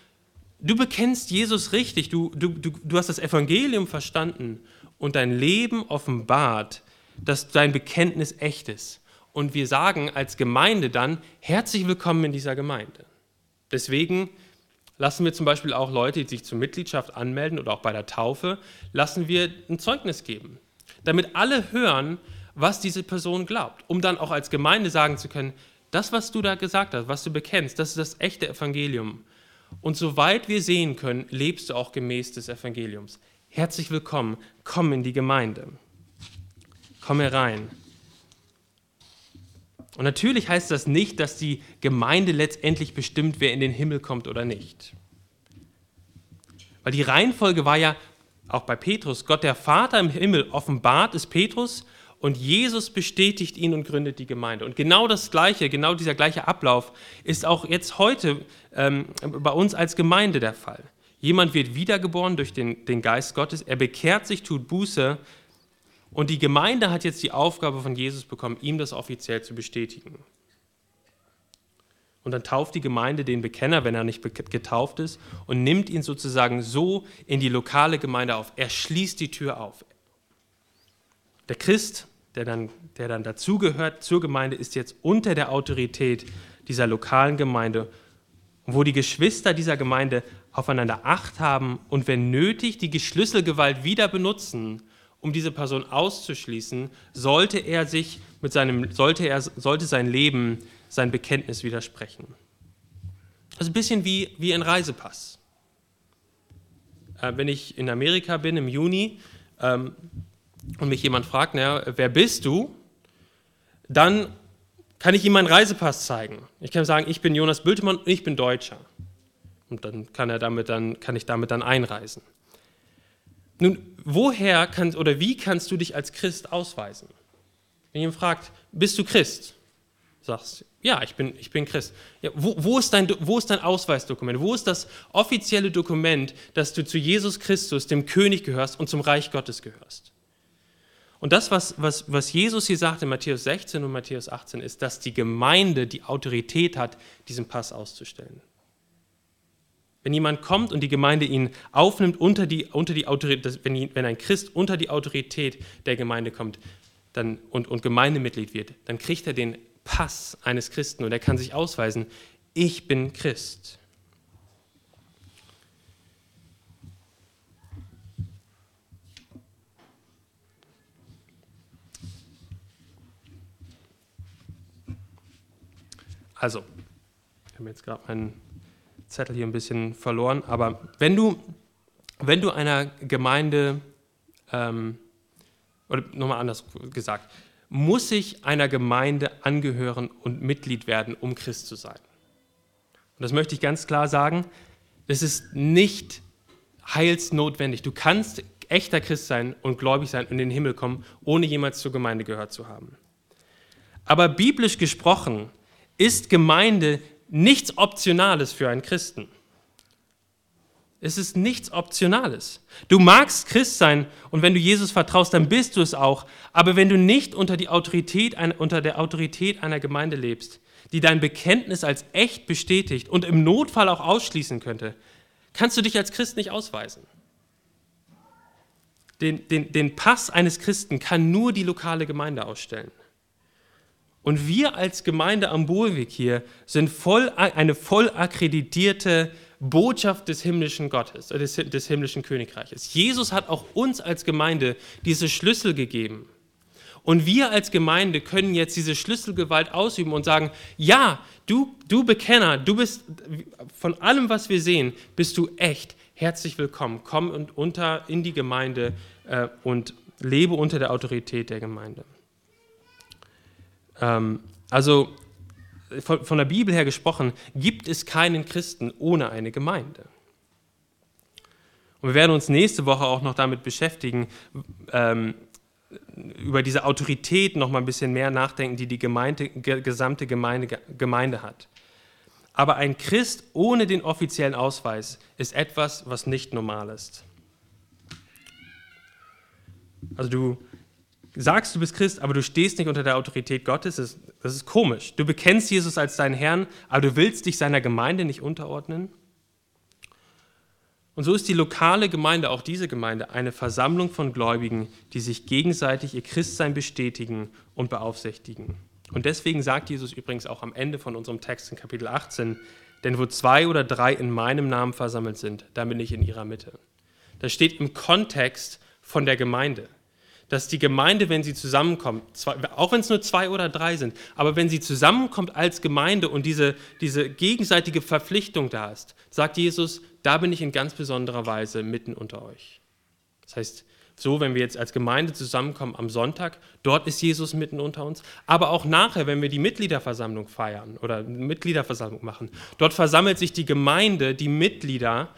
du bekennst Jesus richtig, du, du, du, du hast das Evangelium verstanden und dein Leben offenbart, dass dein Bekenntnis echt ist und wir sagen als Gemeinde dann, herzlich willkommen in dieser Gemeinde. Deswegen lassen wir zum Beispiel auch Leute, die sich zur Mitgliedschaft anmelden oder auch bei der Taufe, lassen wir ein Zeugnis geben, damit alle hören, was diese Person glaubt, um dann auch als Gemeinde sagen zu können, das, was du da gesagt hast, was du bekennst, das ist das echte Evangelium. Und soweit wir sehen können, lebst du auch gemäß des Evangeliums. Herzlich willkommen, komm in die Gemeinde. Komm herein. Und natürlich heißt das nicht, dass die Gemeinde letztendlich bestimmt, wer in den Himmel kommt oder nicht. Weil die Reihenfolge war ja auch bei Petrus, Gott der Vater im Himmel offenbart es Petrus und Jesus bestätigt ihn und gründet die Gemeinde. Und genau das Gleiche, genau dieser gleiche Ablauf ist auch jetzt heute ähm, bei uns als Gemeinde der Fall. Jemand wird wiedergeboren durch den, den Geist Gottes, er bekehrt sich, tut Buße, und die Gemeinde hat jetzt die Aufgabe von Jesus bekommen, ihm das offiziell zu bestätigen. Und dann tauft die Gemeinde den Bekenner, wenn er nicht getauft ist, und nimmt ihn sozusagen so in die lokale Gemeinde auf. Er schließt die Tür auf. Der Christ, der dann, der dann dazugehört zur Gemeinde, ist jetzt unter der Autorität dieser lokalen Gemeinde, wo die Geschwister dieser Gemeinde aufeinander Acht haben und wenn nötig die Schlüsselgewalt wieder benutzen, um diese Person auszuschließen, sollte er sich mit seinem, sollte er, sollte sein Leben sein Bekenntnis widersprechen. Das ist ein bisschen wie, wie ein Reisepass. Äh, wenn ich in Amerika bin im Juni ähm, und mich jemand fragt, na, wer bist du, dann kann ich ihm meinen Reisepass zeigen. Ich kann sagen, ich bin Jonas Bültemann und ich bin Deutscher. Und dann kann, er damit dann, kann ich damit dann einreisen. Nun, woher kannst oder wie kannst du dich als Christ ausweisen? Wenn jemand fragt, bist du Christ? Sagst, ja, ich bin, ich bin Christ. Ja, wo, wo, ist dein, wo ist dein Ausweisdokument? Wo ist das offizielle Dokument, dass du zu Jesus Christus, dem König, gehörst und zum Reich Gottes gehörst? Und das, was, was, was Jesus hier sagt in Matthäus 16 und Matthäus 18, ist, dass die Gemeinde die Autorität hat, diesen Pass auszustellen. Wenn jemand kommt und die Gemeinde ihn aufnimmt unter die, unter die Autorität, wenn, wenn ein Christ unter die Autorität der Gemeinde kommt dann, und, und Gemeindemitglied wird, dann kriegt er den Pass eines Christen und er kann sich ausweisen, ich bin Christ. Also, ich habe jetzt gerade meinen Zettel hier ein bisschen verloren, aber wenn du wenn du einer Gemeinde, ähm, oder nochmal anders gesagt, muss ich einer Gemeinde angehören und Mitglied werden, um Christ zu sein? Und das möchte ich ganz klar sagen, das ist nicht heilsnotwendig. Du kannst echter Christ sein und gläubig sein und in den Himmel kommen, ohne jemals zur Gemeinde gehört zu haben. Aber biblisch gesprochen ist Gemeinde nichts Optionales für einen Christen. Es ist nichts Optionales. Du magst Christ sein und wenn du Jesus vertraust, dann bist du es auch. Aber wenn du nicht unter, die Autorität, unter der Autorität einer Gemeinde lebst, die dein Bekenntnis als echt bestätigt und im Notfall auch ausschließen könnte, kannst du dich als Christ nicht ausweisen. Den, den, den Pass eines Christen kann nur die lokale Gemeinde ausstellen. Und wir als Gemeinde am Bolweg hier sind voll, eine voll akkreditierte Botschaft des himmlischen Gottes, äh, des, des himmlischen Königreiches. Jesus hat auch uns als Gemeinde diese Schlüssel gegeben. Und wir als Gemeinde können jetzt diese Schlüsselgewalt ausüben und sagen, ja, du, du Bekenner, du bist von allem, was wir sehen, bist du echt. Herzlich willkommen. Komm und unter in die Gemeinde äh, und lebe unter der Autorität der Gemeinde. Ähm, also von, von der Bibel her gesprochen, gibt es keinen Christen ohne eine Gemeinde. Und wir werden uns nächste Woche auch noch damit beschäftigen, ähm, über diese Autorität noch mal ein bisschen mehr nachdenken, die die Gemeinde, gesamte Gemeinde, Gemeinde hat. Aber ein Christ ohne den offiziellen Ausweis ist etwas, was nicht normal ist. Also du sagst, du bist Christ, aber du stehst nicht unter der Autorität Gottes, das ist, das ist komisch. Du bekennst Jesus als deinen Herrn, aber du willst dich seiner Gemeinde nicht unterordnen. Und so ist die lokale Gemeinde, auch diese Gemeinde, eine Versammlung von Gläubigen, die sich gegenseitig ihr Christsein bestätigen und beaufsichtigen. Und deswegen sagt Jesus übrigens auch am Ende von unserem Text in Kapitel 18, denn wo zwei oder drei in meinem Namen versammelt sind, da bin ich in ihrer Mitte. Das steht im Kontext von der Gemeinde dass die Gemeinde, wenn sie zusammenkommt, auch wenn es nur zwei oder drei sind, aber wenn sie zusammenkommt als Gemeinde und diese, diese gegenseitige Verpflichtung da ist, sagt Jesus, da bin ich in ganz besonderer Weise mitten unter euch. Das heißt, so, wenn wir jetzt als Gemeinde zusammenkommen am Sonntag, dort ist Jesus mitten unter uns. Aber auch nachher, wenn wir die Mitgliederversammlung feiern oder Mitgliederversammlung machen, dort versammelt sich die Gemeinde, die Mitglieder.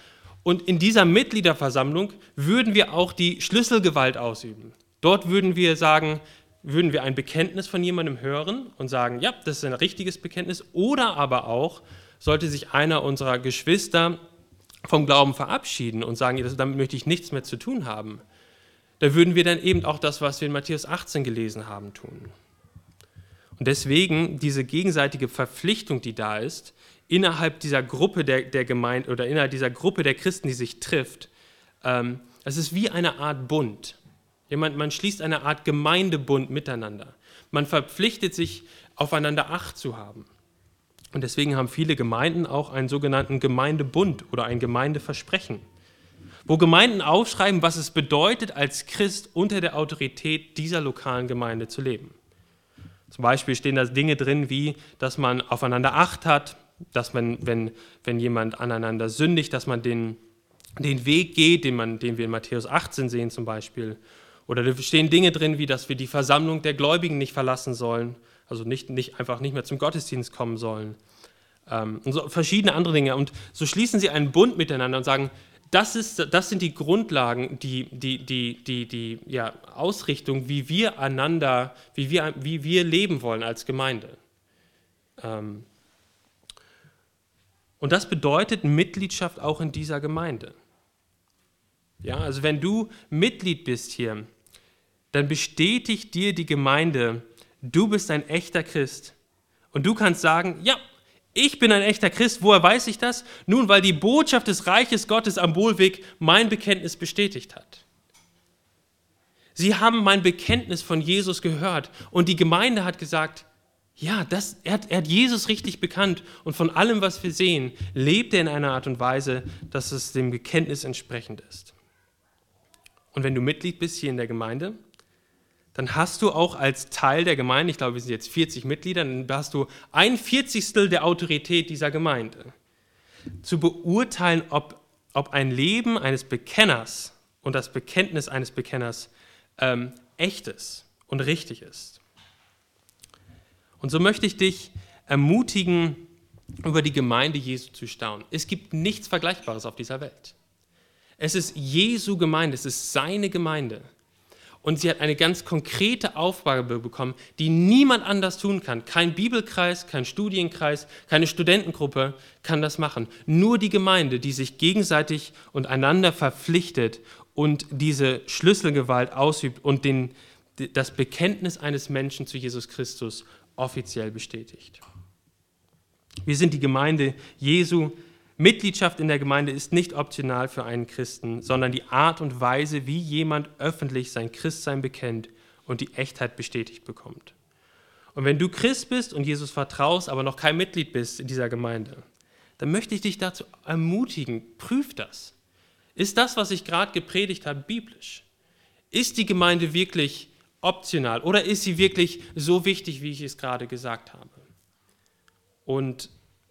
Und in dieser Mitgliederversammlung würden wir auch die Schlüsselgewalt ausüben. Dort würden wir sagen, würden wir ein Bekenntnis von jemandem hören und sagen, ja, das ist ein richtiges Bekenntnis. Oder aber auch, sollte sich einer unserer Geschwister vom Glauben verabschieden und sagen, damit möchte ich nichts mehr zu tun haben, da würden wir dann eben auch das, was wir in Matthäus 18 gelesen haben, tun. Und deswegen diese gegenseitige Verpflichtung, die da ist, innerhalb dieser Gruppe der, der Gemeinde oder innerhalb dieser Gruppe der Christen, die sich trifft, ähm, es ist wie eine Art Bund. Man, man schließt eine Art Gemeindebund miteinander. Man verpflichtet sich, aufeinander Acht zu haben. Und deswegen haben viele Gemeinden auch einen sogenannten Gemeindebund oder ein Gemeindeversprechen, wo Gemeinden aufschreiben, was es bedeutet, als Christ unter der Autorität dieser lokalen Gemeinde zu leben. Zum Beispiel stehen da Dinge drin, wie, dass man aufeinander Acht hat, dass man, wenn, wenn jemand aneinander sündigt, dass man den, den Weg geht, den, man, den wir in Matthäus 18 sehen zum Beispiel, oder da stehen Dinge drin, wie dass wir die Versammlung der Gläubigen nicht verlassen sollen, also nicht, nicht einfach nicht mehr zum Gottesdienst kommen sollen. Ähm, und so verschiedene andere Dinge. Und so schließen sie einen Bund miteinander und sagen, das, ist, das sind die Grundlagen, die, die, die, die, die ja, Ausrichtung, wie wir einander, wie wir, wie wir leben wollen als Gemeinde. Ähm, und das bedeutet Mitgliedschaft auch in dieser Gemeinde. Ja, also wenn du Mitglied bist hier, dann bestätigt dir die Gemeinde, du bist ein echter Christ. Und du kannst sagen, ja, ich bin ein echter Christ. Woher weiß ich das? Nun, weil die Botschaft des Reiches Gottes am Wohlweg mein Bekenntnis bestätigt hat. Sie haben mein Bekenntnis von Jesus gehört und die Gemeinde hat gesagt, ja, das, er, hat, er hat Jesus richtig bekannt und von allem, was wir sehen, lebt er in einer Art und Weise, dass es dem Bekenntnis entsprechend ist. Und wenn du Mitglied bist hier in der Gemeinde, dann hast du auch als Teil der Gemeinde, ich glaube, wir sind jetzt 40 Mitglieder, dann hast du ein Vierzigstel der Autorität dieser Gemeinde. Zu beurteilen, ob ob ein Leben eines Bekenners und das Bekenntnis eines Bekenners ähm, echtes und richtig ist. Und so möchte ich dich ermutigen, über die Gemeinde Jesu zu staunen. Es gibt nichts Vergleichbares auf dieser Welt. Es ist Jesu Gemeinde, es ist seine Gemeinde. Und sie hat eine ganz konkrete Aufgabe bekommen, die niemand anders tun kann. Kein Bibelkreis, kein Studienkreis, keine Studentengruppe kann das machen. Nur die Gemeinde, die sich gegenseitig und einander verpflichtet und diese Schlüsselgewalt ausübt und den, das Bekenntnis eines Menschen zu Jesus Christus offiziell bestätigt. Wir sind die Gemeinde Jesu. Mitgliedschaft in der Gemeinde ist nicht optional für einen Christen, sondern die Art und Weise, wie jemand öffentlich sein Christsein bekennt und die Echtheit bestätigt bekommt. Und wenn du Christ bist und Jesus vertraust, aber noch kein Mitglied bist in dieser Gemeinde, dann möchte ich dich dazu ermutigen, prüf das. Ist das, was ich gerade gepredigt habe, biblisch? Ist die Gemeinde wirklich optional oder ist sie wirklich so wichtig, wie ich es gerade gesagt habe? Und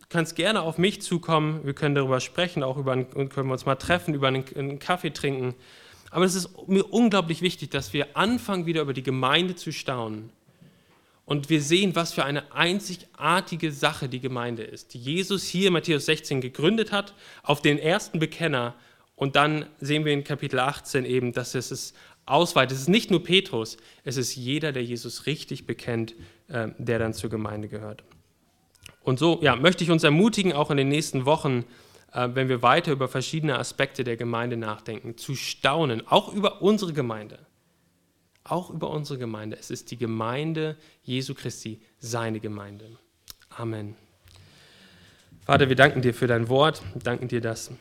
kannst gerne auf mich zukommen, wir können darüber sprechen, auch über einen, können wir uns mal treffen, über einen, einen Kaffee trinken. Aber es ist mir unglaublich wichtig, dass wir anfangen, wieder über die Gemeinde zu staunen. Und wir sehen, was für eine einzigartige Sache die Gemeinde ist, die Jesus hier in Matthäus 16 gegründet hat, auf den ersten Bekenner. Und dann sehen wir in Kapitel 18 eben, dass es es ausweitet. Es ist nicht nur Petrus, es ist jeder, der Jesus richtig bekennt, äh, der dann zur Gemeinde gehört. Und so ja, möchte ich uns ermutigen, auch in den nächsten Wochen, äh, wenn wir weiter über verschiedene Aspekte der Gemeinde nachdenken, zu staunen, auch über unsere Gemeinde. Auch über unsere Gemeinde. Es ist die Gemeinde Jesu Christi, seine Gemeinde. Amen. Vater, wir danken dir für dein Wort, danken dir, dass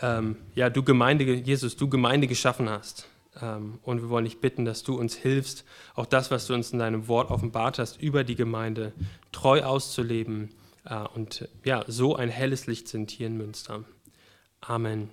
ähm, ja, du Gemeinde, Jesus, du Gemeinde geschaffen hast. Ähm, und wir wollen dich bitten, dass du uns hilfst, auch das, was du uns in deinem Wort offenbart hast, über die Gemeinde treu auszuleben äh, und ja, so ein helles Licht sind hier in Münster. Amen.